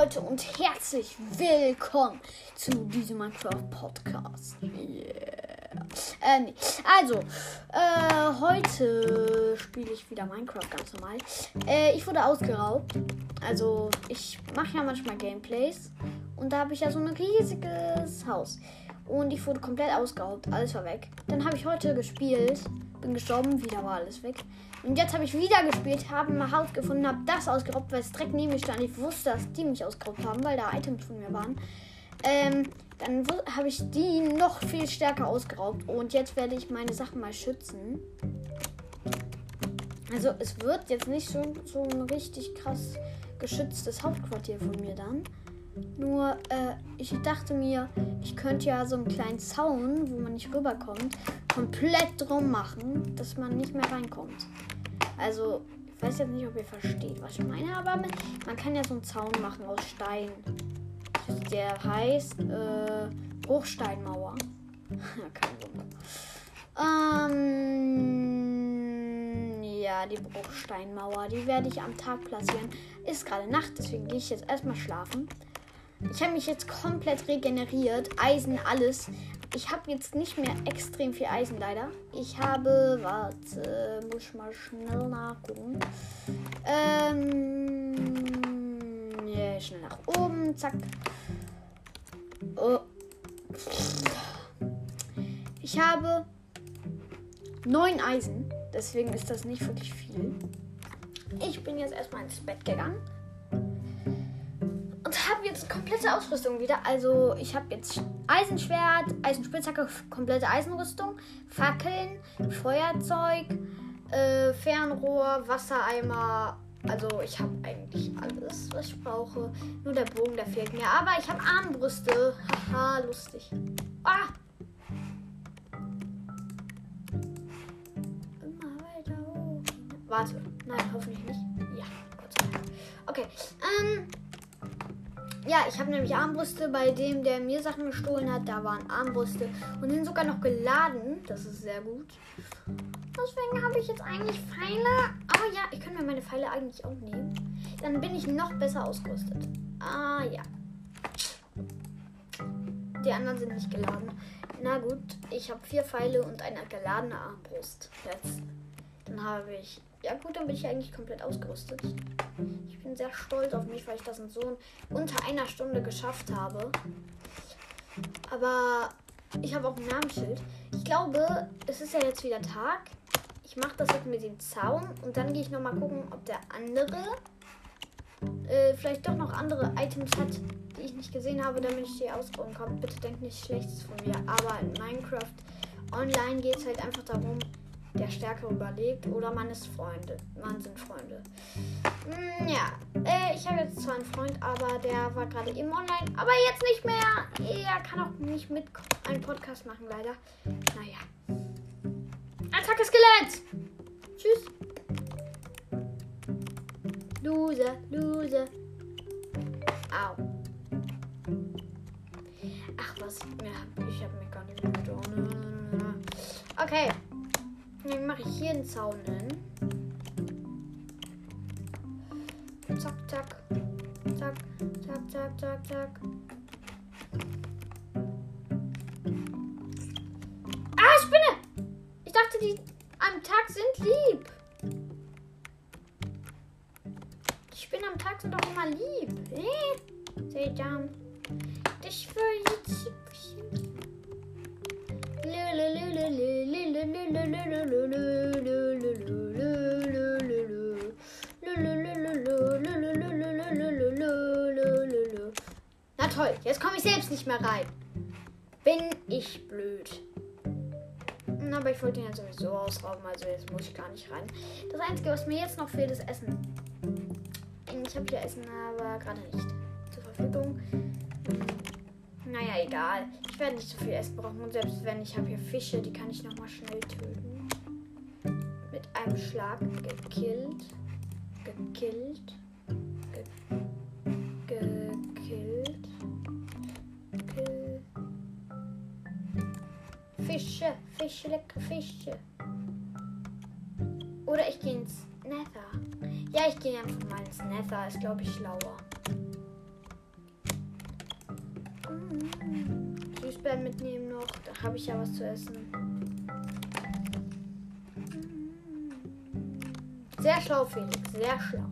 Leute und herzlich willkommen zu diesem Minecraft Podcast. Yeah. Äh. Also, äh, heute spiele ich wieder Minecraft ganz normal. Äh, ich wurde ausgeraubt. Also, ich mache ja manchmal Gameplays und da habe ich ja so ein riesiges Haus. Und ich wurde komplett ausgeraubt. Alles war weg. Dann habe ich heute gespielt. Bin gestorben. Wieder war alles weg. Und jetzt habe ich wieder gespielt, habe ein Haus gefunden, habe das ausgeraubt, weil es direkt neben mir stand. Ich wusste, dass die mich ausgeraubt haben, weil da Items von mir waren. Ähm, dann habe ich die noch viel stärker ausgeraubt. Und jetzt werde ich meine Sachen mal schützen. Also es wird jetzt nicht so, so ein richtig krass geschütztes Hauptquartier von mir dann. Nur, äh, ich dachte mir, ich könnte ja so einen kleinen Zaun, wo man nicht rüberkommt, komplett drum machen, dass man nicht mehr reinkommt. Also, ich weiß jetzt nicht, ob ihr versteht, was ich meine, aber man kann ja so einen Zaun machen aus Stein. Der heißt äh, Bruchsteinmauer. Kein Wunder. Ähm, ja, die Bruchsteinmauer, die werde ich am Tag platzieren. Ist gerade Nacht, deswegen gehe ich jetzt erstmal schlafen. Ich habe mich jetzt komplett regeneriert. Eisen, alles. Ich habe jetzt nicht mehr extrem viel Eisen leider. Ich habe, warte, muss ich mal schnell nachgucken. Ähm, ja, schnell nach oben, zack. Oh. Ich habe neun Eisen, deswegen ist das nicht wirklich viel. Ich bin jetzt erstmal ins Bett gegangen habe jetzt komplette Ausrüstung wieder. Also ich habe jetzt Eisenschwert, Eisenspitzhacke, komplette Eisenrüstung, Fackeln, Feuerzeug, äh, Fernrohr, Wassereimer. Also ich habe eigentlich alles, was ich brauche. Nur der Bogen, der fehlt mir. Aber ich habe Armbrüste. Haha, lustig. Ah! Immer weiter hoch. Warte. Nein, hoffentlich nicht. Ja, Gott. Okay. Ähm. Ja, ich habe nämlich Armbrüste bei dem, der mir Sachen gestohlen hat. Da waren Armbrüste und sind sogar noch geladen. Das ist sehr gut. Deswegen habe ich jetzt eigentlich Pfeile. Aber ja, ich könnte mir meine Pfeile eigentlich auch nehmen. Dann bin ich noch besser ausgerüstet. Ah ja. Die anderen sind nicht geladen. Na gut, ich habe vier Pfeile und eine geladene Armbrust. Jetzt. Dann habe ich ja gut, dann bin ich eigentlich komplett ausgerüstet. Ich bin sehr stolz auf mich, weil ich das in so unter einer Stunde geschafft habe. Aber ich habe auch ein Namensschild. Ich glaube, es ist ja jetzt wieder Tag. Ich mache das jetzt mit dem Zaun und dann gehe ich nochmal gucken, ob der andere äh, vielleicht doch noch andere Items hat, die ich nicht gesehen habe, damit ich die ausbauen kann. Bitte denkt nicht Schlechtes von mir. Aber in Minecraft Online geht es halt einfach darum, der Stärkere überlebt oder man ist Freunde. Man sind Freunde. Hm, ja, äh, ich habe jetzt zwar einen Freund, aber der war gerade eben online, aber jetzt nicht mehr. Er kann auch nicht mit einen Podcast machen, leider. Naja. Attacke Skelett! Tschüss. Loser, loser. Au. Ach was, ich habe mir gar nicht mehr getan. Okay. Dann mache ich hier einen Zaun hin. Zack, zack. Zack, zack, zack, zack, zack. Ah, Spinne! Ich dachte, die am Tag sind lieb. Die Spinnen am Tag sind doch immer lieb. Eh? Seht ihr? Ich will jetzt toll, jetzt komme ich selbst nicht mehr rein. Bin ich blöd. Aber ich wollte ihn ja sowieso ausrauben, also jetzt muss ich gar nicht rein. Das Einzige, was mir jetzt noch fehlt, ist Essen. Ich habe hier Essen, aber gerade nicht zur Verfügung. Naja, egal. Ich werde nicht so viel Essen brauchen. Und selbst wenn ich habe hier Fische, die kann ich nochmal schnell töten. Mit einem Schlag gekillt. Gekillt. Fische. Oder ich gehe ins Nether. Ja, ich gehe einfach mal ins Nether. Ist, glaube ich, schlauer. Süßbeeren mitnehmen noch. Da habe ich ja was zu essen. Sehr schlau, Felix. Sehr schlau.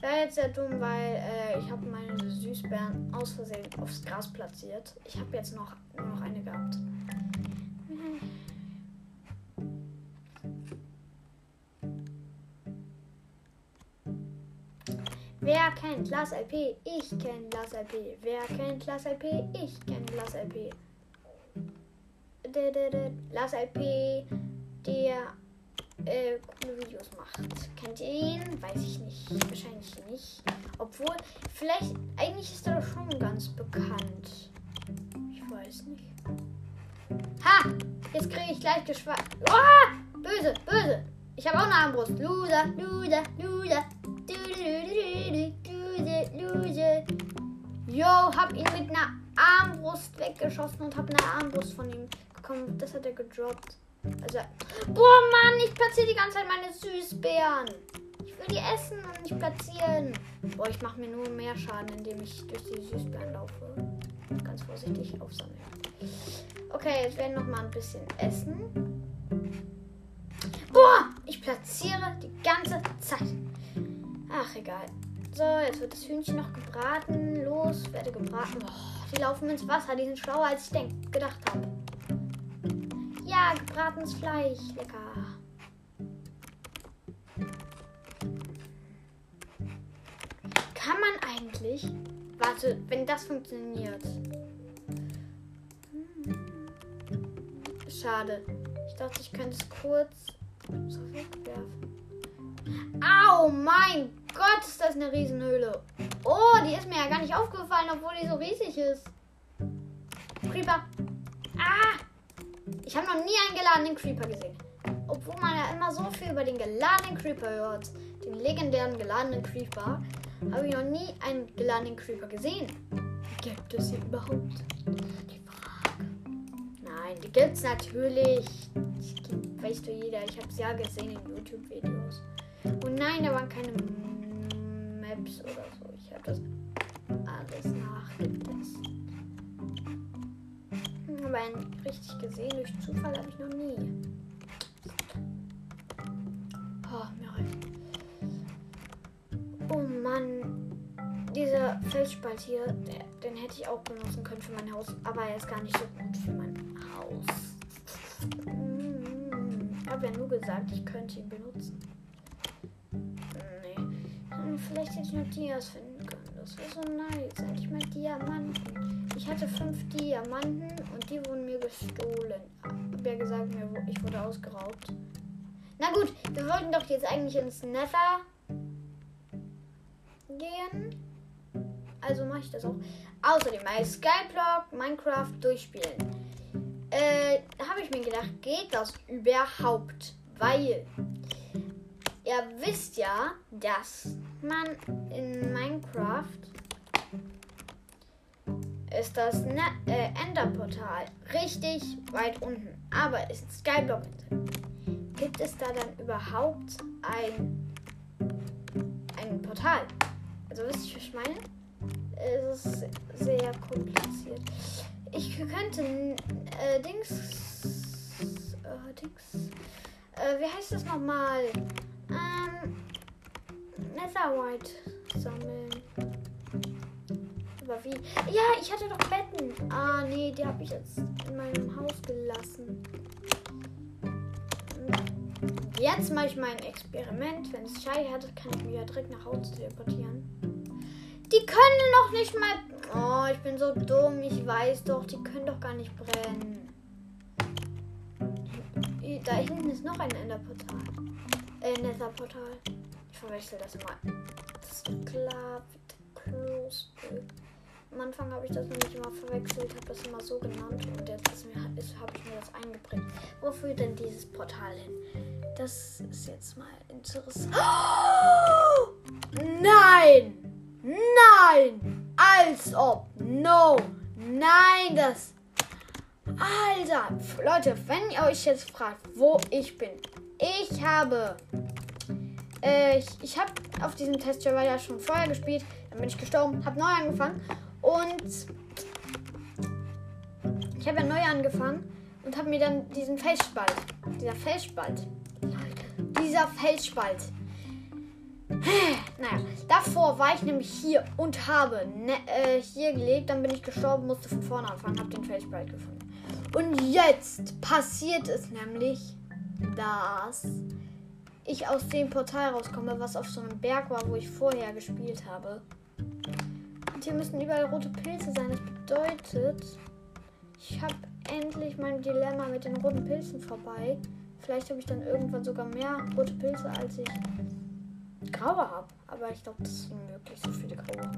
Wäre jetzt sehr dumm, weil äh, ich habe meine Süßbeeren aus Versehen aufs Gras platziert. Ich habe jetzt noch, noch eine gehabt. Wer kennt Lars LP? Ich kenne Lars LP. Wer kennt Lars LP? Ich kenne Lars LP. Lars LP, der äh, coole Videos macht. Kennt ihr ihn? Weiß ich nicht. Wahrscheinlich nicht. Obwohl, vielleicht, eigentlich ist er doch schon ganz bekannt. Ich weiß nicht. Ha! Jetzt kriege ich gleich geschwach. Oh! Böse, böse. Ich habe auch eine Armbrust. Loser, loser, loser. Yo, hab ihn mit einer Armbrust weggeschossen und hab eine Armbrust von ihm bekommen. Das hat er gedroppt. Also, boah, Mann, ich platziere die ganze Zeit meine Süßbeeren. Ich will die essen und nicht platzieren. Boah, ich mache mir nur mehr Schaden, indem ich durch die Süßbeeren laufe. Ganz vorsichtig aufsammeln. Okay, jetzt werden noch mal ein bisschen essen. Boah, ich platziere die ganze Zeit. Ach, egal. So, jetzt wird das Hühnchen noch gebraten. Los, werde gebraten. Oh, die laufen ins Wasser. Die sind schlauer, als ich denk, gedacht habe. Ja, gebratenes Fleisch. Lecker. Kann man eigentlich. Warte, wenn das funktioniert. Schade. Ich dachte, ich könnte es kurz so wegwerfen. Au, mein Gott, ist das eine Riesenhöhle. Oh, die ist mir ja gar nicht aufgefallen, obwohl die so riesig ist. Creeper. Ah! Ich habe noch nie einen geladenen Creeper gesehen. Obwohl man ja immer so viel über den geladenen Creeper hört. Den legendären geladenen Creeper. Habe ich noch nie einen geladenen Creeper gesehen. Gibt es hier überhaupt? Die Frage. Nein, die gibt es natürlich. Weißt du jeder. Ich habe es ja gesehen in YouTube-Videos. Und nein, da waren keine Maps oder so. Ich habe das alles nachgetestet. Aber richtig gesehen durch Zufall habe ich noch nie. Oh, mir reicht. Oh Mann. Dieser Felsspalt hier, der, den hätte ich auch benutzen können für mein Haus. Aber er ist gar nicht so gut für mein Haus. Ich habe ja nur gesagt, ich könnte ihn benutzen. Vielleicht hätte ich noch Dias finden können. Das wäre so nice. Endlich mal Diamanten. Ich hatte fünf Diamanten und die wurden mir gestohlen. Hab ja gesagt, ich wurde ausgeraubt. Na gut, wir wollten doch jetzt eigentlich ins Nether gehen. Also mache ich das auch. Außerdem bei Skyblock Minecraft durchspielen. Äh, habe ich mir gedacht, geht das überhaupt? Weil ihr wisst ja, dass man in Minecraft ist das ne äh, Enderportal richtig weit unten. Aber ist Skyblock. Gibt es da dann überhaupt ein, ein Portal? Also wisst ihr, was ich meine? Es ist sehr kompliziert. Ich könnte äh, Dings. Äh, Dings. Äh, wie heißt das nochmal? Ähm. Netherite sammeln. Aber wie? Ja, ich hatte doch Betten. Ah, nee, die habe ich jetzt in meinem Haus gelassen. Jetzt mache ich mein Experiment. Wenn es Schei hat, kann ich mich ja direkt nach Hause teleportieren. Die können noch nicht mal. Oh, ich bin so dumm. Ich weiß doch, die können doch gar nicht brennen. Da hinten ist noch ein Enderportal. Äh, Netherportal. Ich verwechsel das mal. Das ist klar. Close. Am Anfang habe ich das nämlich immer verwechselt, habe das immer so genannt und jetzt habe ich mir das eingeprägt. Wo führt denn dieses Portal hin? Das ist jetzt mal interessant. Oh! Nein! Nein! Als ob! No! Nein, das. Alter! Leute, wenn ihr euch jetzt fragt, wo ich bin. Ich habe. Äh, ich ich habe auf diesem Testserver ja schon vorher gespielt. Dann bin ich gestorben, habe neu angefangen. Und Ich habe ja neu angefangen und habe mir dann diesen Felsspalt. Dieser Felsspalt. Dieser Felsspalt. Naja, davor war ich nämlich hier und habe ne, äh, hier gelegt, dann bin ich gestorben, musste von vorne anfangen, habe den Felsspalt gefunden. Und jetzt passiert es nämlich, dass ich aus dem Portal rauskomme, was auf so einem Berg war, wo ich vorher gespielt habe. Und hier müssen überall rote Pilze sein. Das bedeutet, ich habe endlich mein Dilemma mit den roten Pilzen vorbei. Vielleicht habe ich dann irgendwann sogar mehr rote Pilze, als ich graue habe. Aber ich glaube, das ist unmöglich, so viele graue.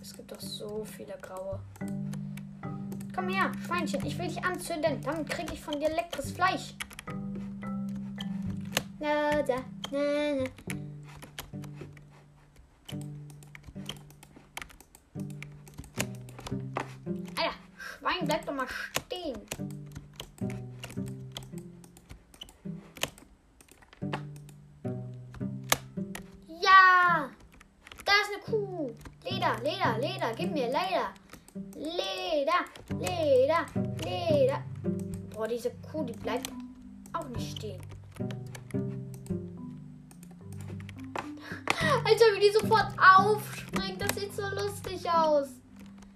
Es gibt doch so viele graue. Komm her, Schweinchen, ich will dich anzünden. Dann kriege ich von dir leckeres Fleisch. Da, na, na. Alter, Schwein, bleib doch mal stehen. Ja! Da ist eine Kuh. Leder, Leder, Leder, gib mir Leder. Leder, Leder, Leder. Boah, diese Kuh, die bleibt auch nicht stehen. Alter, wie die sofort aufspringt. Das sieht so lustig aus.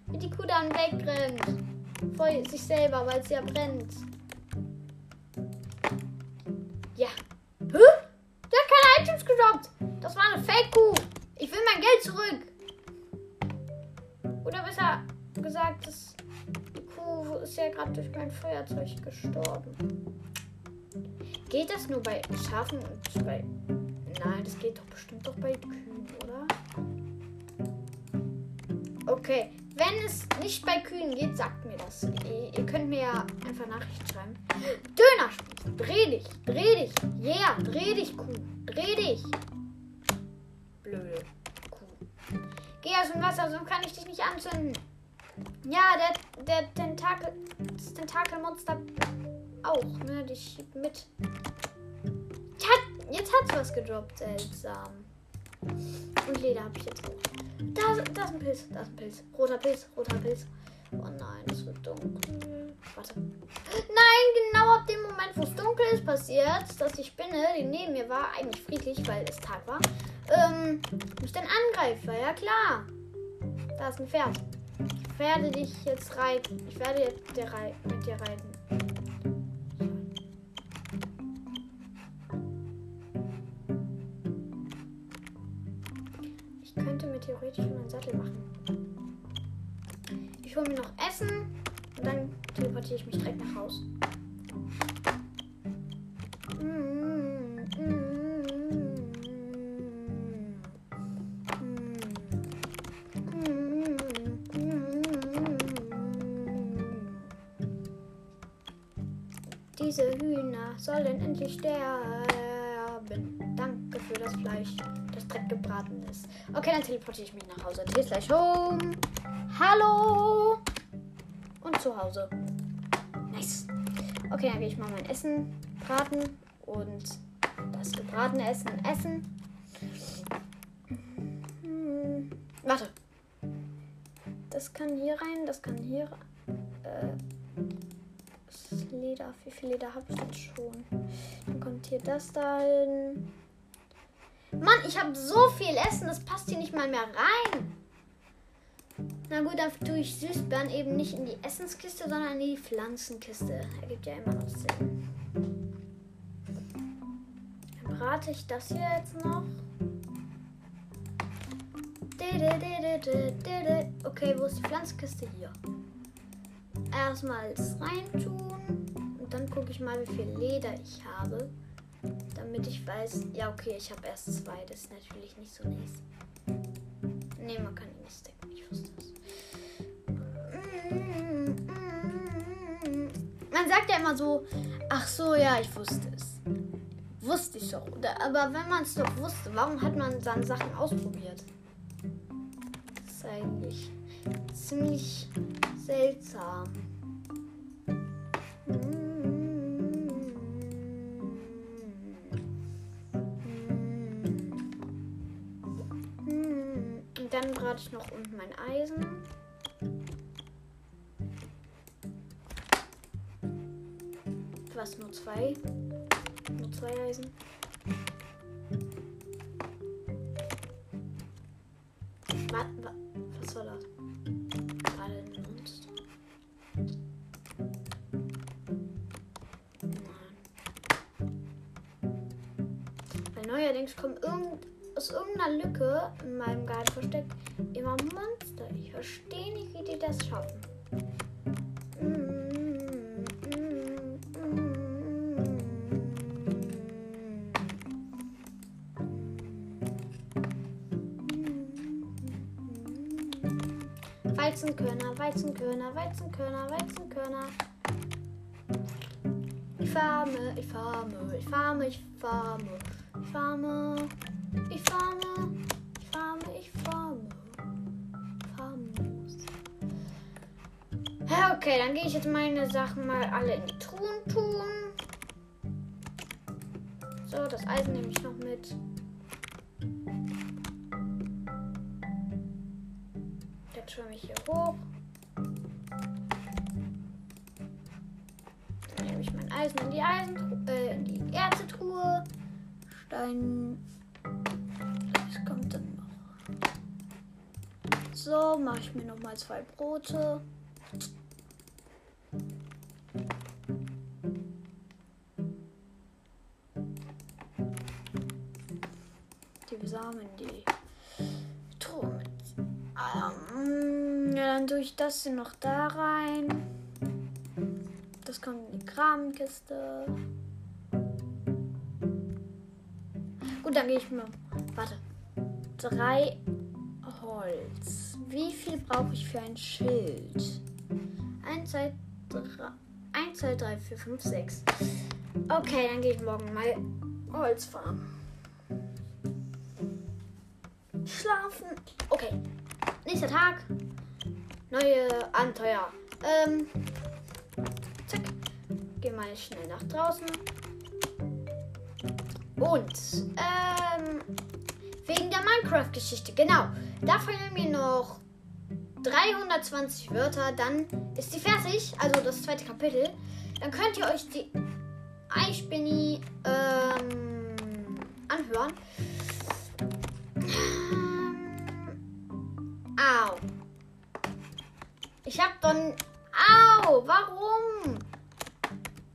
Wie die Kuh dann wegrennt. Vor sich selber, weil sie ja brennt. Ja. Hä? Der hat keine Items gedroppt. Das war eine Fake-Kuh. Ich will mein Geld zurück. Oder besser gesagt, das, die Kuh ist ja gerade durch mein Feuerzeug gestorben. Geht das nur bei Schafen und bei. Nein, das geht doch bestimmt doch bei nicht bei Kühen geht, sagt mir das. Ihr, könnt mir ja einfach Nachrichten schreiben. Dönerspieß, dreh dich, dreh dich. Yeah, dreh dich, Kuh, dreh dich. Blöde Kuh. Geh aus dem Wasser, sonst kann ich dich nicht anzünden. Ja, der, der Tentakel, das Tentakelmonster auch, ne? Schiebt mit. Jetzt hat's was gedroppt, seltsam. Und Leder habe ich jetzt auch. Da, da ist ein Pilz, da ist ein Pilz. Roter Pilz, roter Pilz. Oh nein, es wird dunkel. Warte. Nein, genau ab dem Moment, wo es dunkel ist, passiert, dass die Spinne, die neben mir war, eigentlich friedlich, weil es Tag war, ähm, mich dann angreift. War ja klar. Da ist ein Pferd. Ich werde dich jetzt reiten. Ich werde jetzt mit dir reiten. Teleportiere ich mich direkt nach Haus. Diese Hühner sollen endlich sterben. Danke für das Fleisch, das Dreck gebraten ist. Okay, dann teleportiere ich mich nach Hause. T slash home. Hallo. Und zu Hause. Nice. Okay, dann gehe ich mal mein Essen braten und das gebratene Essen essen. Hm. Warte. Das kann hier rein, das kann hier rein. Äh, Leder. Wie viel Leder habe ich jetzt schon? Dann kommt hier das da hin. Mann, ich habe so viel Essen, das passt hier nicht mal mehr rein. Na gut, dann tue ich Süßbeeren eben nicht in die Essenskiste, sondern in die Pflanzenkiste. Ergibt ja immer noch Sinn. Dann brate ich das hier jetzt noch. Okay, wo ist die Pflanzenkiste? Hier. Erstmal das reintun. Und dann gucke ich mal, wie viel Leder ich habe. Damit ich weiß. Ja, okay, ich habe erst zwei. Das ist natürlich nicht so nice. Nee, man kann ihn nicht stacken. Man sagt ja immer so, ach so, ja, ich wusste es. Wusste ich doch. Aber wenn man es doch wusste, warum hat man dann Sachen ausprobiert? Das ist eigentlich ziemlich seltsam. Und dann brate ich noch unten mein Eisen. Zwei? Nur zwei Eisen? Was, was war das? Das ein Monster? Nein. Weil neuerdings kommen irgend, aus irgendeiner Lücke in meinem Garten versteckt immer Monster. Ich verstehe nicht, wie die das schaffen. Weizenkörner, Weizenkörner, Weizenkörner. Ich farme, ich farme, ich farme, ich farme, ich farme, ich farme, ich farme, ich farme. Farmlos. Okay, dann gehe ich jetzt meine Sachen mal alle in die Truhen tun. So, das Eisen nehme ich noch mit. Mache ich mir noch mal zwei Brote. Die Samen, die Truhe. Ähm, ja, dann tue ich das hier noch da rein. Das kommt in die Kramenkiste. Gut, dann gehe ich mal. Warte. Drei Holz. Wie viel brauche ich für ein Schild? 1, 2, 3, 1, 2, 3, 4, 5, 6. Okay, dann gehe ich morgen mal Holz farmen. Schlafen. Okay. Nächster Tag. Neue Abenteuer. Ähm. Zack. Geh mal schnell nach draußen. Und, ähm, wegen der Minecraft-Geschichte, genau. Da fehlen mir noch 320 Wörter, dann ist die fertig, also das zweite Kapitel. Dann könnt ihr euch die Eispinny ähm, anhören. Au. Ich hab dann. Au! Warum?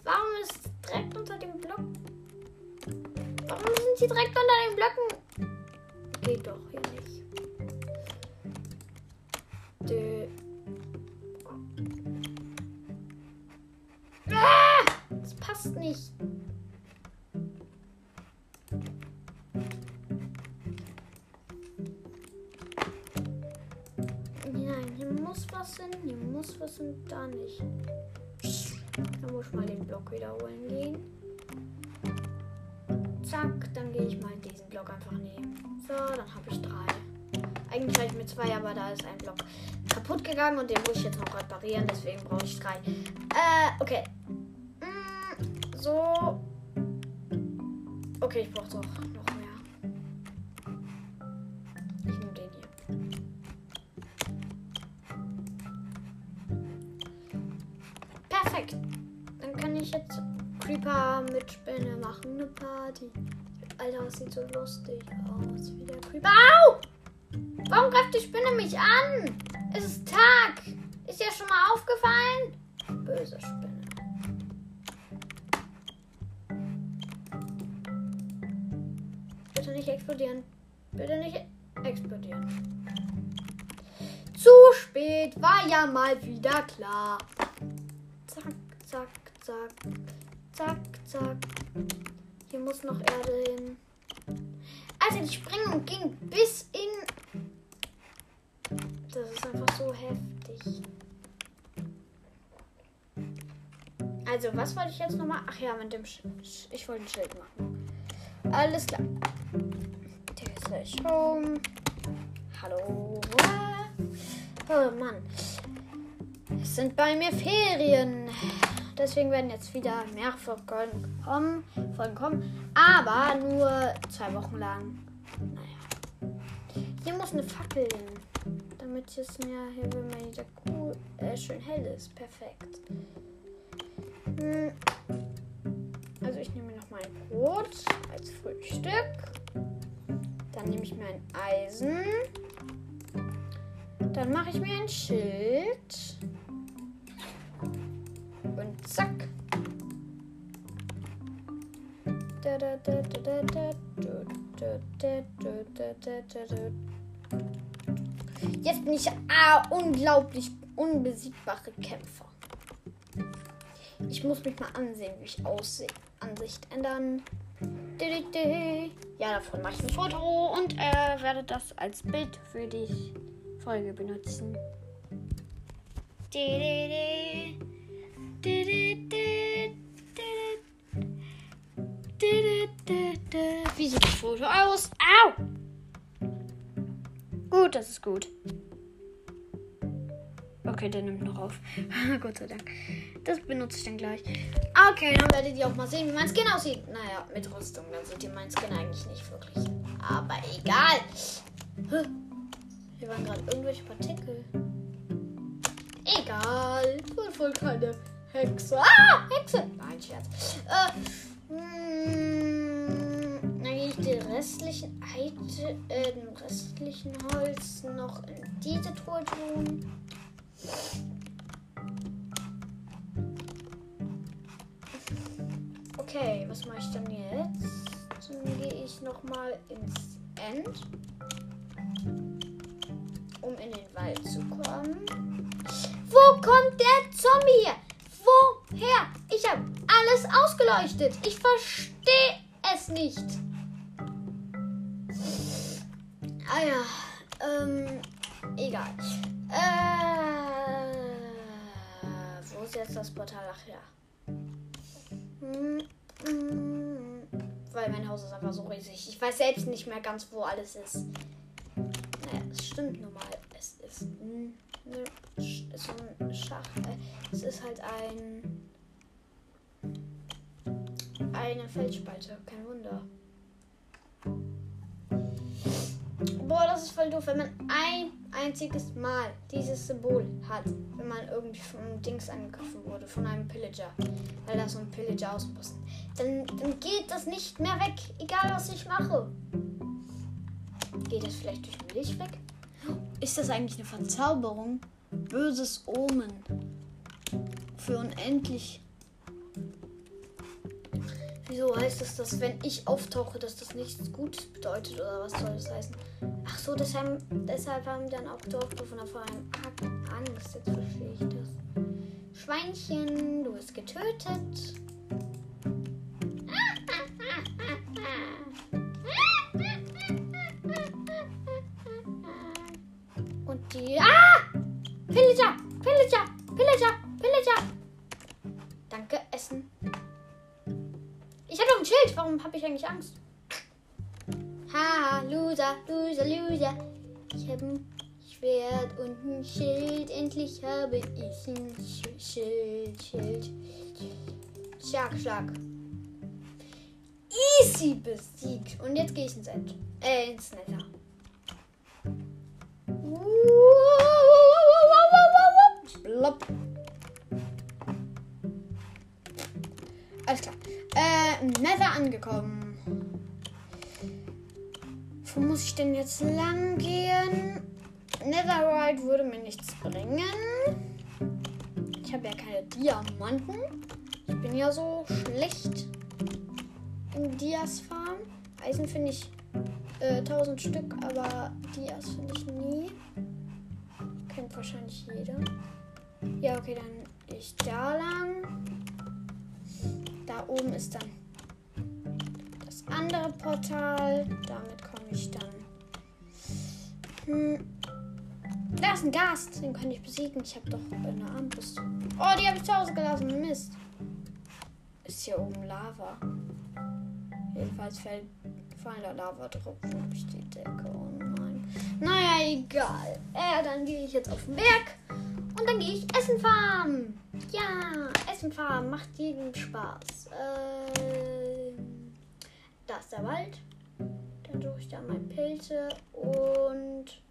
Warum ist direkt unter dem Block? Warum sind sie direkt unter den Blöcken? Geht doch hier nicht. Nicht. Nein, hier muss was hin, hier muss was hin, da nicht. Da muss ich mal den Block wiederholen gehen. Zack, dann gehe ich mal diesen Block einfach nehmen. So, dann habe ich drei. Eigentlich habe ich mit zwei, aber da ist ein Block kaputt gegangen und den muss ich jetzt noch reparieren, deswegen brauche ich drei. Äh, okay. So. Okay, ich brauche doch noch mehr. Ich nehme den hier. Perfekt. Dann kann ich jetzt Creeper mit Spinne machen. Eine Party. Alter, das sieht so lustig aus. Wie der Creeper. Au! Warum greift die Spinne mich an? Es ist Tag. Ist dir schon mal aufgefallen? Böse Spinne. Nicht explodieren. Bitte nicht explodieren. Zu spät, war ja mal wieder klar. Zack, zack, zack. Zack, zack. Hier muss noch Erde hin. Also die Sprengung ging bis in. Das ist einfach so heftig. Also, was wollte ich jetzt nochmal? Ach ja, mit dem Sch Ich wollte ein Schild machen. Alles klar. Slash Home. Hallo. Oh Mann. Es sind bei mir Ferien. Deswegen werden jetzt wieder mehr Folgen kommen, Folgen kommen. Aber nur zwei Wochen lang. Naja. Hier muss eine Fackel hin. Damit es mir hier wenn wieder cool, äh, schön hell ist. Perfekt. Hm. Also ich nehme Brot als Frühstück. Dann nehme ich mir ein Eisen. Dann mache ich mir ein Schild. Und zack. Jetzt bin ich ah, unglaublich unbesiegbare Kämpfer. Ich muss mich mal ansehen, wie ich aussehe. Ansicht ändern. Ja, davon mache ich ein Foto und äh, werde das als Bild für die Folge benutzen. Wie sieht das Foto aus? Au! Gut, das ist gut. Okay, der nimmt noch auf. Gott sei Dank. Das benutze ich dann gleich. Okay, dann werdet ihr auch mal sehen, wie mein Skin aussieht. Naja, mit Rüstung. Dann seht ihr mein Skin eigentlich nicht wirklich. Aber egal. Hier waren gerade irgendwelche Partikel. Egal. Ich bin voll keine Hexe. Ah, Hexe. Nein, Scherz. Äh, mh, hm, dann gehe ich den restlichen, Eite, äh, den restlichen Holz noch in diese Truhe tun. Okay, was mache ich dann jetzt? Dann gehe ich nochmal ins End, um in den Wald zu kommen. Wo kommt der Zombie her? Woher? Ich habe alles ausgeleuchtet. Ich verstehe es nicht. Ah ja, ähm, egal. Äh, wo ist jetzt das Portal? Ach ja. Weil mein Haus ist einfach so riesig. Ich weiß selbst nicht mehr ganz, wo alles ist. Naja, es stimmt nun mal. Es ist, ein, ne, so ein Schacht. Äh, es ist halt ein. Eine Felsspalte. Kein Wunder. Boah, das ist voll doof, wenn man ein einziges Mal dieses Symbol hat, wenn man irgendwie von Dings angegriffen wurde, von einem Pillager, weil da so ein Pillager ausposten, dann, dann geht das nicht mehr weg, egal was ich mache. Geht das vielleicht durch Milch weg? Ist das eigentlich eine Verzauberung? Böses Omen. Für unendlich Wieso heißt es, dass wenn ich auftauche, dass das nichts Gutes bedeutet oder was soll das heißen? Ach so, deshalb, deshalb haben dann auch Dorfbewohner vor einem Angst. Jetzt verstehe ich das. Schweinchen, du bist getötet. Und die. Ah! Pillager! Pillager! Pillager! Pillager! Schild. Warum habe ich eigentlich Angst? Haha, Loser, Loser, Loser. Ich habe ein Schwert und ein Schild. Endlich habe ich ein Schild, Schild. Schlag, Schlag. Easy besiegt. Und jetzt gehe ich ins End. Äh, ins Nether. Blopp. Alles klar. Äh, Nether angekommen. Wo muss ich denn jetzt lang gehen? Netherite würde mir nichts bringen. Ich habe ja keine Diamanten. Ich bin ja so schlecht im Dias Farm. Eisen finde ich äh, 1000 Stück, aber Dias finde ich nie. Kennt wahrscheinlich jeder. Ja, okay, dann ich da lang. Da oben ist dann das andere Portal. Damit komme ich dann. Hm. Da ist ein Gast. Den kann ich besiegen. Ich habe doch eine Armbrust. Oh, die habe ich zu Hause gelassen. Mist. Ist hier oben Lava. Jedenfalls fällt, fallen da Lava-Tropfen durch die Decke. Oh nein. Naja, egal. Äh, dann gehe ich jetzt auf den Berg. Dann gehe ich Essen farmen. Ja, Essen farmen macht jedem Spaß. Ähm, da ist der Wald. Dann suche ich da mal Pilze und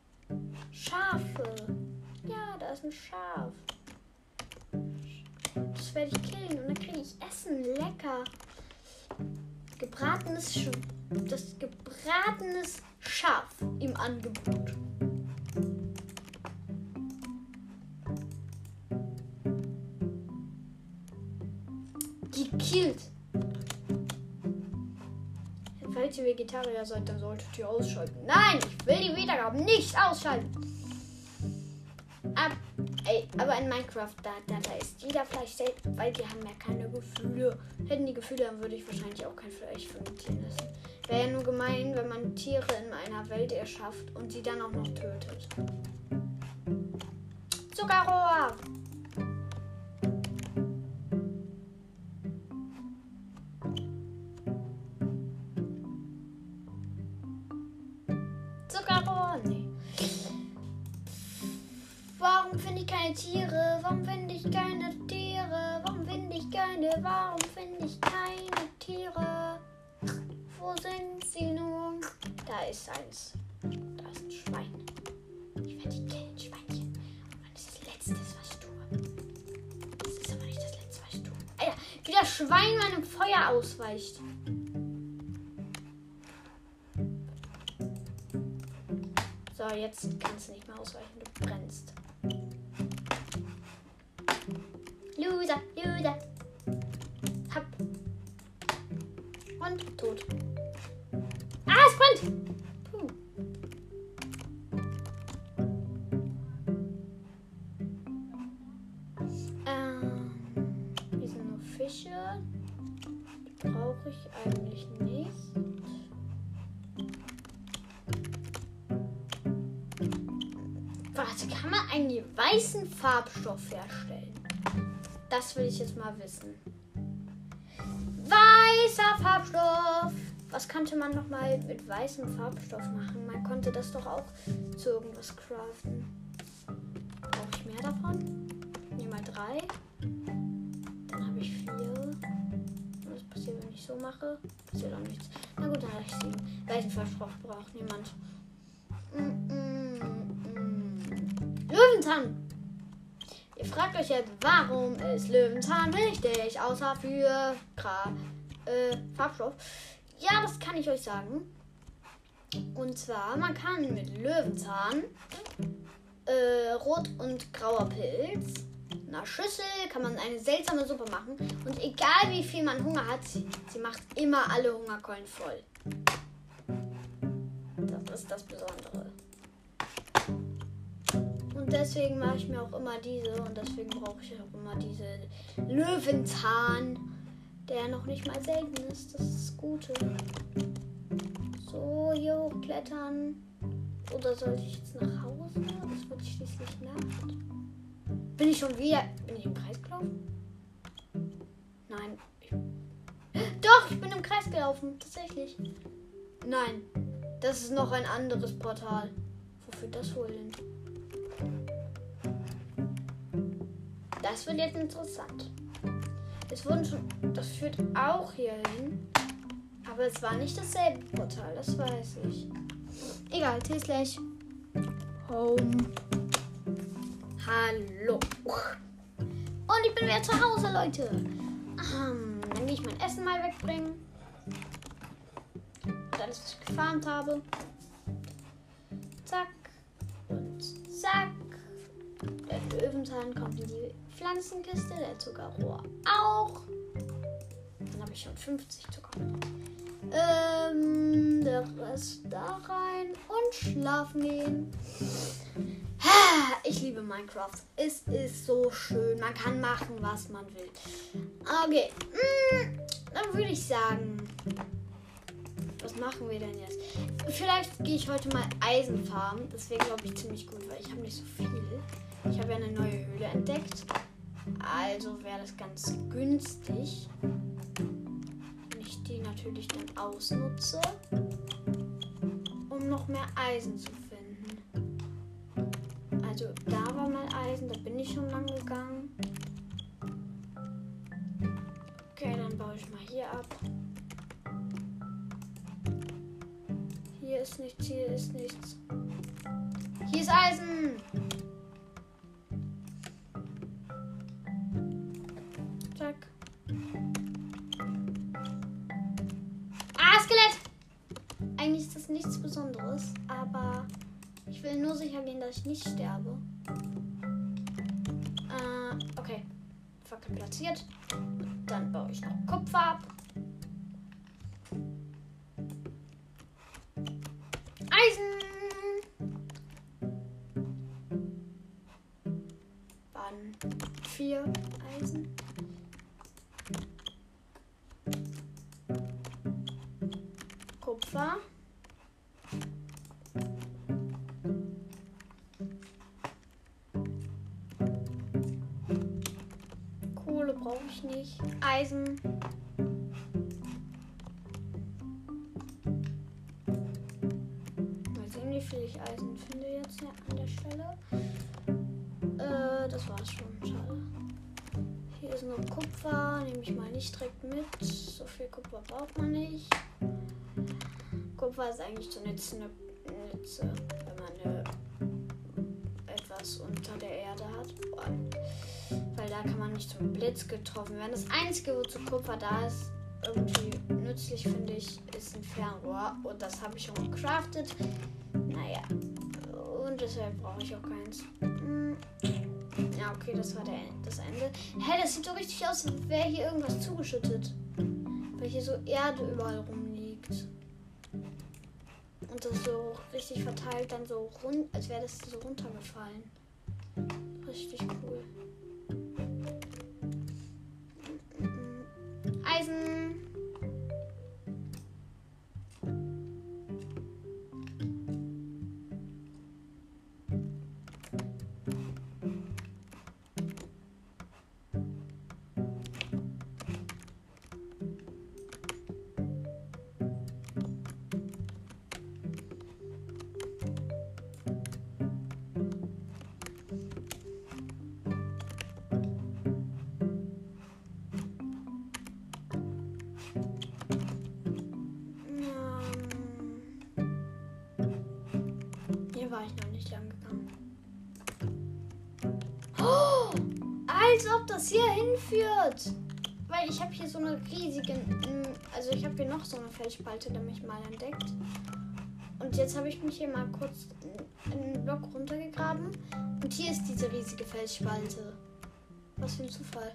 Schafe. Ja, da ist ein Schaf. Das werde ich killen und dann kriege ich Essen. Lecker. gebratenes, Sch das gebratenes Schaf im Angebot. Gekillt. Falls ihr Vegetarier seid, dann solltet ihr ausschalten. Nein, ich will die Wiedergaben nicht ausschalten. Ab, ey, aber in Minecraft, da, da, da ist jeder Fleisch selbst, weil die haben ja keine Gefühle. Hätten die Gefühle, dann würde ich wahrscheinlich auch kein Fleisch fermentieren lassen. Wäre ja nur gemein, wenn man Tiere in einer Welt erschafft und sie dann auch noch tötet. Zuckerrohr? Ist eins. Da ist ein Schwein. Ich werde die killen, Schweinchen. Und das ist das Letzte, was ich tue. Das ist aber nicht das Letzte, was ich tue. Alter, wie das Schwein meinem Feuer ausweicht. So, jetzt kannst du nicht mehr ausweichen. Du brennst. Farbstoff herstellen? Das will ich jetzt mal wissen. Weißer Farbstoff. Was könnte man noch mal mit weißem Farbstoff machen? Man konnte das doch auch zu irgendwas craften. Brauche ich mehr davon? Nehme mal drei. Dann habe ich vier. Was passiert, wenn ich so mache? Passiert auch nichts. Na gut, dann habe ich sieben. Weißen Farbstoff braucht niemand. Mm, mm, mm. Löwenzahn. Fragt euch jetzt, warum ist Löwenzahn wichtig, außer für Gra äh, Farbstoff? Ja, das kann ich euch sagen. Und zwar, man kann mit Löwenzahn, äh, Rot- und grauer Pilz, einer Schüssel kann man eine seltsame Suppe machen. Und egal wie viel man Hunger hat, sie, sie macht immer alle Hungerkeulen voll. Das ist das Besondere. Und deswegen mache ich mir auch immer diese und deswegen brauche ich auch immer diese Löwenzahn, der noch nicht mal selten ist. Das ist das Gute. So, hier hochklettern. Oder sollte ich jetzt nach Hause? Das wird schließlich Nacht. Bin ich schon wieder. Bin ich im Kreis gelaufen? Nein. Doch, ich bin im Kreis gelaufen. Tatsächlich. Nein. Das ist noch ein anderes Portal. Wo führt das wohl hin? Das wird jetzt interessant. Es wurden schon. Das führt auch hier hin. Aber es war nicht dasselbe Portal, das weiß ich. Egal, T-Slash. Home. Hallo. Und ich bin wieder zu Hause, Leute. Ähm, dann gehe ich mein Essen mal wegbringen. Und alles, was ich gefarmt habe. Zack. Und zack. Der Löwenzahn kommt in die Pflanzenkiste, der Zuckerrohr auch. Dann habe ich schon 50 Zuckerrohr. Ähm, der Rest da rein und schlafen gehen. Ich liebe Minecraft. Es ist so schön. Man kann machen, was man will. Okay. Mm, dann würde ich sagen. Was machen wir denn jetzt? Vielleicht gehe ich heute mal Eisen farmen. Das wäre, glaube ich, ziemlich gut, weil ich habe nicht so viel. Ich habe ja eine neue Höhle entdeckt. Also wäre das ganz günstig. Wenn ich die natürlich dann ausnutze, um noch mehr Eisen zu finden. Also da war mal Eisen, da bin ich schon lang gegangen. Okay, dann baue ich mal hier ab. Ist nichts, hier ist nichts. Hier ist Eisen! Zack. eigentlich ist das nichts Besonderes, aber ich will nur sicher gehen, dass ich nicht sterbe. Äh, okay. Fackel platziert. Dann baue ich noch Kupfer ab. Eisen! Waren vier Eisen. Kupfer. Kohle brauche ich nicht. Eisen. Ich mal nicht direkt mit. So viel Kupfer braucht man nicht. Kupfer ist eigentlich so Nütze, Nütze wenn man eine, etwas unter der Erde hat. Weil da kann man nicht zum Blitz getroffen werden. Das Einzige, wozu Kupfer da ist, irgendwie nützlich finde ich, ist ein Fernrohr. Und das habe ich schon gecraftet. Naja. Und deshalb brauche ich auch keins. Ja, okay, das war der, das Ende. Hä, das sieht so richtig aus, als wäre hier irgendwas zugeschüttet. Weil hier so Erde überall rumliegt. Und das so richtig verteilt, dann so rund, als wäre das so runtergefallen. Richtig cool. Das hier hinführt. Weil ich habe hier so eine riesige, also ich habe hier noch so eine Felsspalte nämlich mal entdeckt. Und jetzt habe ich mich hier mal kurz einen Block runtergegraben. Und hier ist diese riesige Felsspalte. Was für ein Zufall.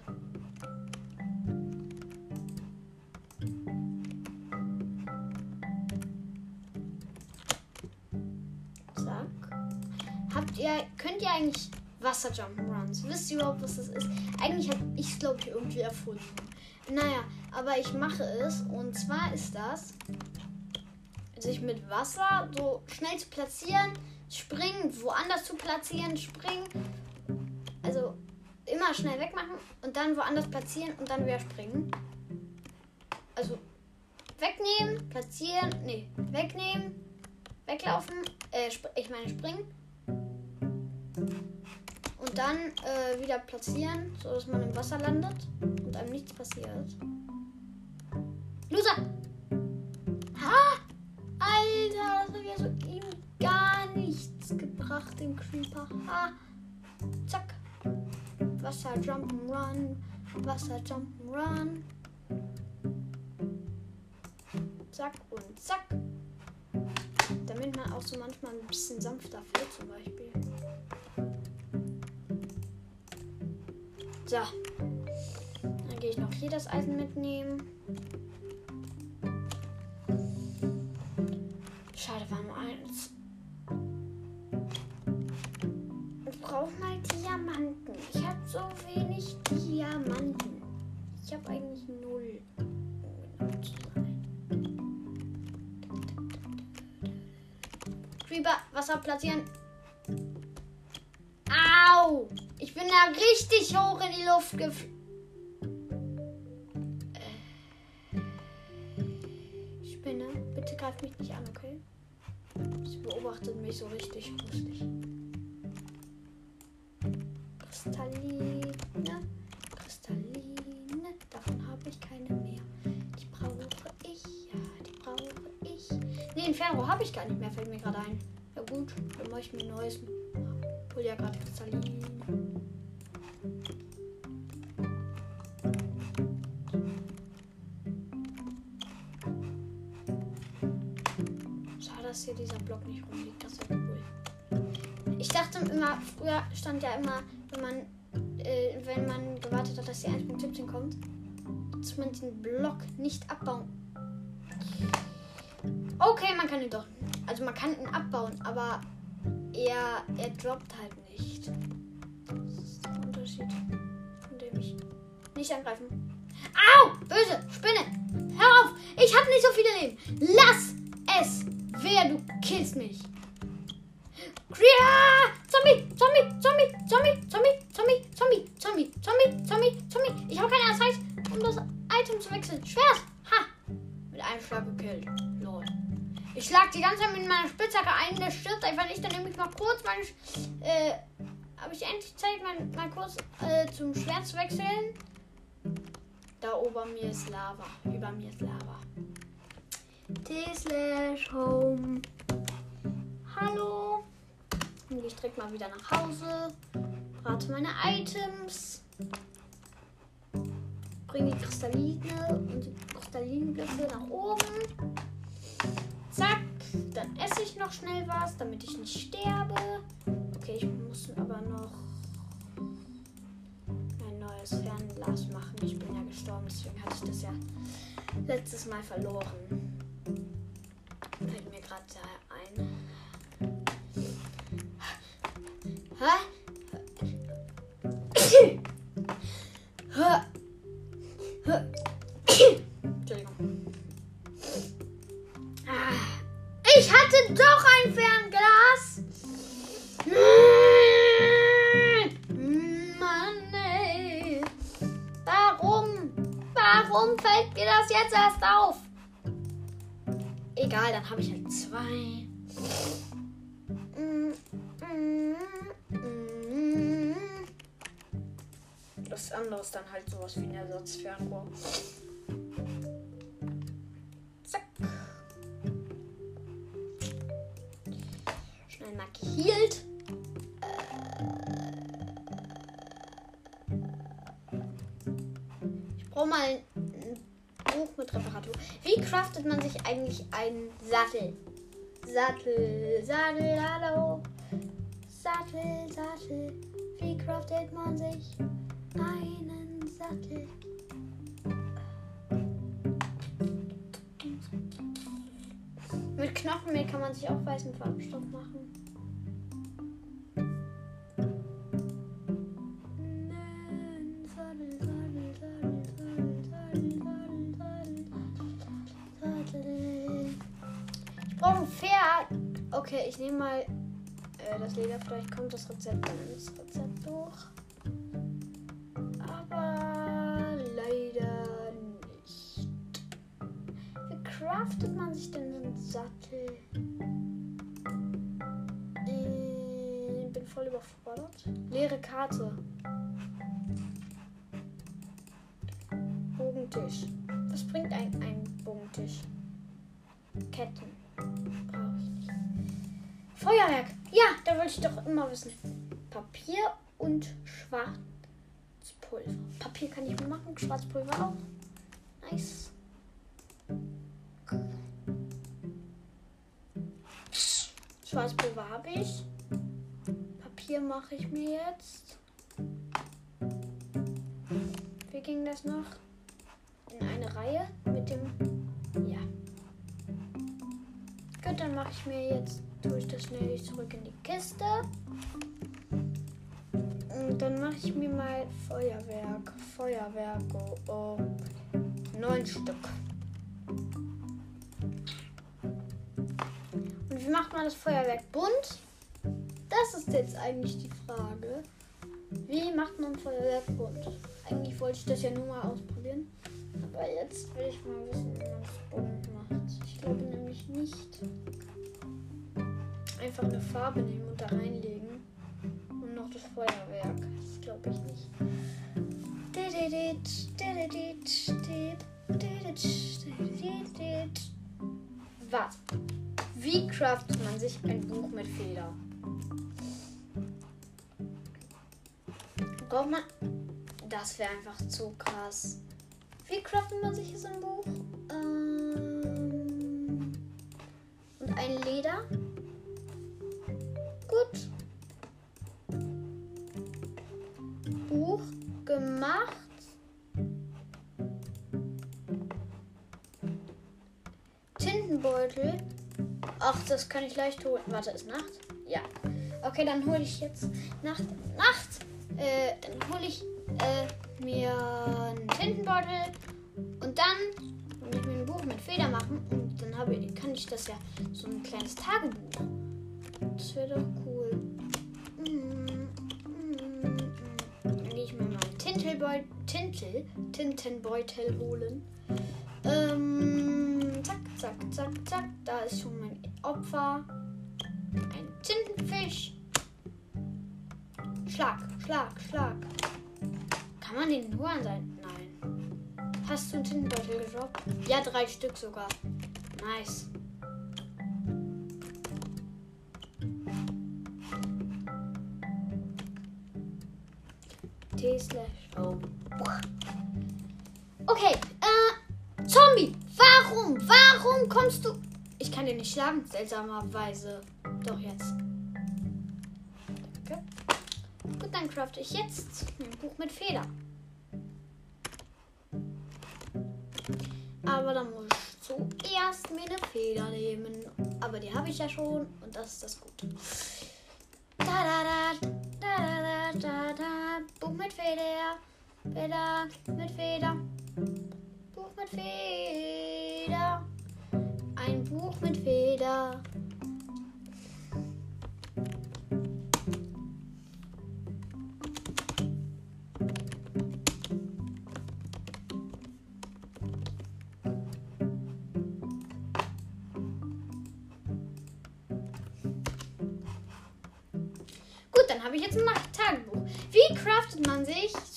Wasserjump'n'Runs? Wisst ihr überhaupt, was das ist? Eigentlich habe ich es, glaube ich, irgendwie erfunden. Naja, aber ich mache es. Und zwar ist das, sich mit Wasser so schnell zu platzieren, springen, woanders zu platzieren, springen. Also immer schnell wegmachen und dann woanders platzieren und dann wieder springen. Also wegnehmen, platzieren, nee, wegnehmen, weglaufen, äh, ich meine springen. Und dann äh, wieder platzieren, so dass man im Wasser landet und einem nichts passiert. Loser! Ha! Alter, das hat ja so ihm gar nichts gebracht, den Creeper. Ha! Zack! Wasser Jump'n'Run, Wasser Jump'n'Run. Zack und zack. Damit man auch so manchmal ein bisschen sanfter fällt zum Beispiel. So. Dann gehe ich noch hier das Eisen mitnehmen. Schade, war nur eins. Ich brauche mal Diamanten. Ich habe so wenig Diamanten. Ich habe eigentlich null. Creeper, Wasser platzieren. Au! Ich bin da richtig hoch in die Luft geflogen. Spinne, bitte greif mich nicht an, okay? Sie beobachtet mich so richtig lustig. Kristalline, Kristalline, davon habe ich keine mehr. Die brauche ich, ja, die brauche ich. Nee, ein Fernrohr habe ich gar nicht mehr, fällt mir gerade ein. Ja gut, dann mache ich mir ein neues. Hol ja gerade Kristalline. Stand ja immer, wenn man, äh, wenn man gewartet hat, dass die 1.17 kommt, dass man den Block nicht abbauen. Okay, man kann ihn doch. Also man kann ihn abbauen, aber er, er droppt halt nicht. Das ist der Unterschied. Von dem ich nicht angreifen. Au! Böse! Spinne! Hör auf! Ich habe nicht so viele Leben! Lass es! Wer, du killst mich! Ja! Zombie! Zombie! Zombie! Zombie! Zombie! Zombie! Zombie! Zombie! Zombie! Zombie! Zombie! Ich habe keine Zeit, um das Item zu wechseln. Schwert! Ha! Mit einem Schlag gekillt. Lol. Ich schlag die ganze Zeit mit meiner Spitzhacke ein, der stirbt einfach nicht. Dann nehme ich mal kurz meine. Äh, habe ich endlich Zeit, mal, mal kurz äh, zum Schwert zu wechseln. Da oben mir ist Lava. Über mir ist Lava. T slash home. Hallo. Dann gehe ich direkt mal wieder nach Hause. Brate meine Items. Bringe die Kristalline und die Kristallinblöcke nach oben. Zack. Dann esse ich noch schnell was, damit ich nicht sterbe. Okay, ich muss aber noch ein neues Fernglas machen. Ich bin ja gestorben, deswegen hatte ich das ja letztes Mal verloren. Fällt mir gerade Ich hatte doch ein Fernglas. Hm, Mann, ey. Warum? Warum fällt mir das jetzt erst auf? Egal, dann habe ich halt zwei. Mm. Das andere ist dann halt sowas wie ein Ersatzfernrohr. Zack. Schnell mal geheilt. Ich brauche mal ein Buch mit Reparatur. Wie craftet man sich eigentlich einen Sattel? Sattel, Sattel, hallo. Sattel, Sattel. Wie craftet man sich einen Sattel? Mit Knochenmehl kann man sich auch weißen Farbstoff machen. Ich brauche ein Pferd. Okay, ich nehme mal äh, das Leder. Vielleicht kommt das Rezept dann ins Rezeptbuch. Aber leider nicht. Wie craftet man sich denn einen Sattel? Äh, bin voll überfordert. Leere Karte. Immer wissen. Papier und Schwarzpulver. Papier kann ich machen, Schwarzpulver auch. Nice. Schwarzpulver habe ich. Papier mache ich mir jetzt. Wie ging das noch? In eine Reihe mit dem. Ja. Gut, dann mache ich mir jetzt, tue ich das schnell zurück in die Kiste. Und dann mache ich mir mal Feuerwerk. Feuerwerk. Oh, oh. Neun Stück. Und wie macht man das Feuerwerk bunt? Das ist jetzt eigentlich die Frage. Wie macht man Feuerwerk bunt? Eigentlich wollte ich das ja nur mal ausprobieren. Aber jetzt will ich mal wissen, wie man es bunt macht. Ich glaube nämlich nicht. Einfach eine Farbe nehmen und da reinlegen. Und noch das Feuerwerk. Das glaube ich nicht. Was? Wie craftet man sich ein Buch mit Feder? Braucht man. Das wäre einfach zu krass. Wie craftet man sich so ein Buch? Ähm, und ein Leder. Gut. Buch gemacht. Tintenbeutel. Ach, das kann ich leicht holen. Warte, ist Nacht? Ja. Okay, dann hole ich jetzt Nacht. Nacht! Äh, dann hole ich äh, mir einen Tintenbeutel und dann will ich mir ein Buch mit Feder machen und dann habe kann ich das ja so ein kleines Tagebuch. Das wäre doch cool. Tintel, Tintenbeutel holen. Ähm, zack, zack, zack, zack. Da ist schon mein Opfer. Ein Tintenfisch. Schlag, Schlag, Schlag. Kann man den nur an sein? Nein. Hast du einen Tintenbeutel gedroppt? Ja, drei Stück sogar. Nice. T slash O. Okay, äh, Zombie, warum, warum kommst du? Ich kann den nicht schlagen, seltsamerweise. Doch jetzt. Danke. Gut, dann crafte ich jetzt ein Buch mit Feder. Aber dann muss ich zuerst mir eine Feder nehmen. Aber die habe ich ja schon und das ist das Gute. Da, da, da, da, da, da, da. Buch mit Feder. Feder mit Feder. Buch mit Feder. Ein Buch mit Feder.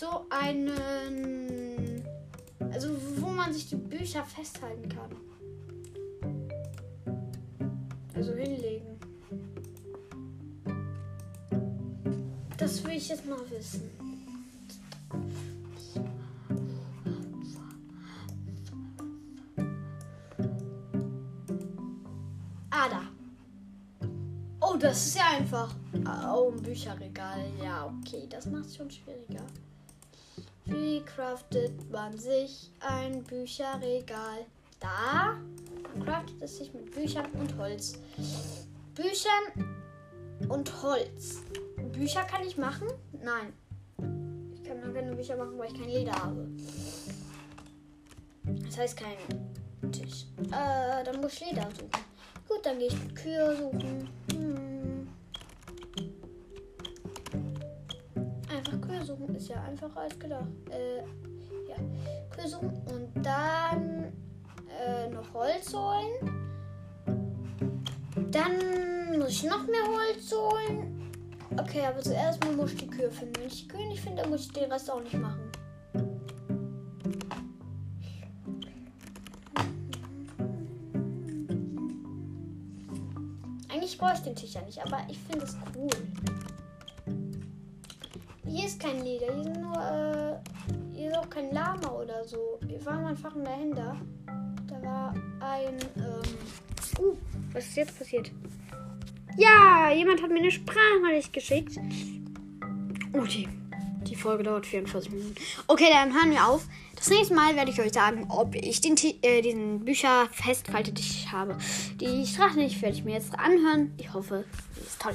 So einen. Also, wo man sich die Bücher festhalten kann? Also hinlegen. Das will ich jetzt mal wissen. Ah, da. Oh, das ist ja einfach. Oh, ein Bücherregal. Ja, okay, das macht es schon schwieriger. Wie craftet man sich ein Bücherregal? Da. Craftet es sich mit Büchern und Holz. Büchern und Holz. Bücher kann ich machen? Nein. Ich kann nur keine Bücher machen, weil ich kein Leder habe. Das heißt kein Tisch. Äh, dann muss ich Leder suchen. Gut, dann gehe ich mit Kühe suchen. Hm. Suchen ist ja einfacher als gedacht. Äh, ja. Kühe suchen und dann äh, noch Holz holen. Dann muss ich noch mehr Holz holen. Okay, aber zuerst mal muss ich die Kühe finden. Wenn ich die Kühe nicht finde, dann muss ich den Rest auch nicht machen. Eigentlich brauche ich den Tisch ja nicht, aber ich finde es cool. Hier ist kein Leder, hier sind nur, äh, hier ist auch kein Lama oder so. Wir waren einfach dahinter. Da war ein, ähm, uh, was ist jetzt passiert? Ja, jemand hat mir eine Sprachnachricht geschickt. Oh, die, die Folge dauert 44 Minuten. Okay, dann hören wir auf. Das nächste Mal werde ich euch sagen, ob ich den, äh, diesen Bücher festgehalten habe. Die Sprachnachricht werde ich mir jetzt anhören. Ich hoffe, sie ist toll.